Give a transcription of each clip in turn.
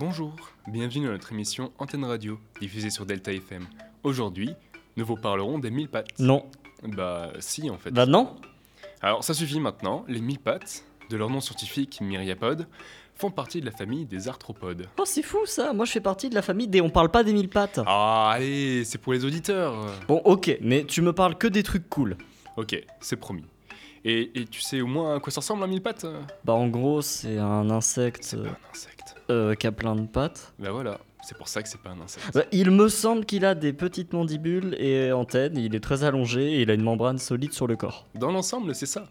Bonjour, bienvenue dans notre émission Antenne Radio, diffusée sur Delta FM. Aujourd'hui, nous vous parlerons des mille pattes. Non. Bah si en fait. Bah non. Alors ça suffit maintenant, les mille pattes, de leur nom scientifique myriapodes, font partie de la famille des arthropodes. Oh, c'est fou ça. Moi, je fais partie de la famille des on parle pas des mille pattes. Ah allez, c'est pour les auditeurs. Bon, ok, mais tu me parles que des trucs cool. Ok, c'est promis. Et, et tu sais au moins à quoi ça ressemble un mille pattes? Bah, en gros, c'est un insecte C'est euh, pas un insecte. Euh, qui a plein de pattes. Bah voilà, c'est pour ça que c'est pas un insecte. Bah, il me semble qu'il a des petites mandibules et antennes. Il est très allongé et il a une membrane solide sur le corps. Dans l'ensemble, c'est ça.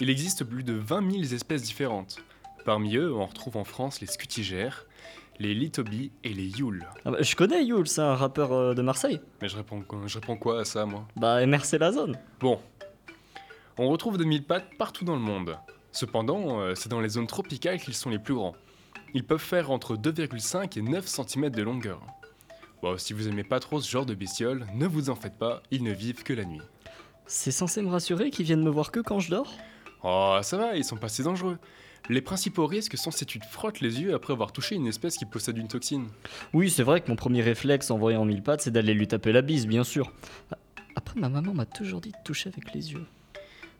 Il existe plus de 20 000 espèces différentes. Parmi eux, on retrouve en France les scutigères, les lithobies et les youles. Ah bah, je connais Yul, c'est un rappeur euh, de Marseille. Mais je réponds, quoi- je réponds quoi à ça, moi? Bah, MRC la zone. Bon. On retrouve de mille pattes partout dans le monde. Cependant, euh, c'est dans les zones tropicales qu'ils sont les plus grands. Ils peuvent faire entre 2,5 et 9 cm de longueur. Bon, si vous aimez pas trop ce genre de bestioles, ne vous en faites pas, ils ne vivent que la nuit. C'est censé me rassurer qu'ils viennent me voir que quand je dors Oh, ça va, ils sont pas si dangereux. Les principaux risques sont si tu te frottes les yeux après avoir touché une espèce qui possède une toxine. Oui, c'est vrai que mon premier réflexe en voyant mille pattes, c'est d'aller lui taper la bise, bien sûr. Après, ma maman m'a toujours dit de toucher avec les yeux.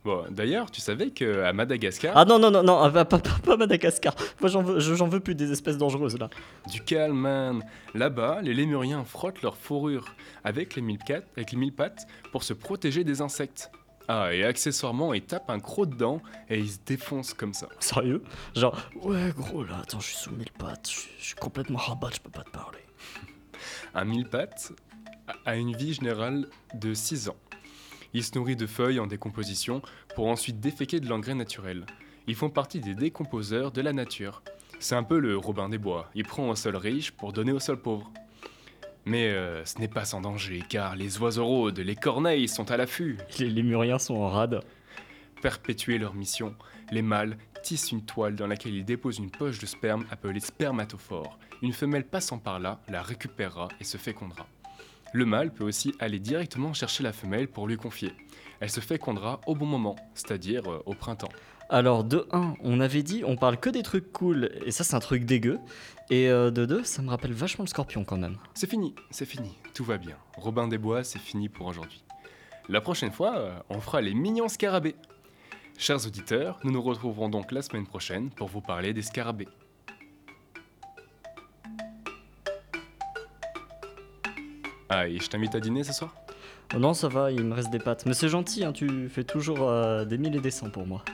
Bon, d'ailleurs, tu savais que à Madagascar, Ah non, non, non, non, ah, pas, pas, pas- pas Madagascar. Moi, j'en veux, je- j'en veux plus des espèces dangereuses là. du calme, man. Là-bas, les lémuriens frottent leur fourrure avec les mille pattes, avec les mille pattes pour se protéger des insectes. Ah, et accessoirement, ils tapent un croc dedans et ils se défoncent comme ça. Sérieux? Genre, ouais, gros, là, attends, je suis sous mille pattes, je suis- je suis complètement rabat, je peux pas te parler. Un mille pattes a- a une vie générale de 6 ans. Il se nourrit de feuilles en décomposition pour ensuite déféquer de l'engrais naturel. Ils font partie des décomposeurs de la nature. C'est un peu le Robin des Bois. Il prend au sol riche pour donner au sol pauvre. Mais euh, ce n'est pas sans danger, car les oiseaux rôdes, les corneilles sont à l'affût. Les lémuriens sont en rade. Perpétuer leur mission, les mâles tissent une toile dans laquelle ils déposent une poche de sperme appelée spermatophore. Une femelle passant par là la récupérera et se fécondera. Le mâle peut aussi aller directement chercher la femelle pour lui confier. Elle se fécondera au bon moment, c'est-à-dire euh, au printemps. Alors, de 1, on avait dit, on parle que des trucs cool, et ça, c'est un truc dégueu. Et euh, de 2, ça me rappelle vachement le scorpion quand même. C'est fini, c'est fini, tout va bien. Robin des Bois, c'est fini pour aujourd'hui. La prochaine fois, euh, on fera les mignons scarabées. Chers auditeurs, nous nous retrouverons donc la semaine prochaine pour vous parler des scarabées. Ah, et je t'invite à dîner ce soir? Oh non, ça va, il me reste des pattes. Mais c'est gentil, hein, tu fais toujours euh, des mille et des cents pour moi.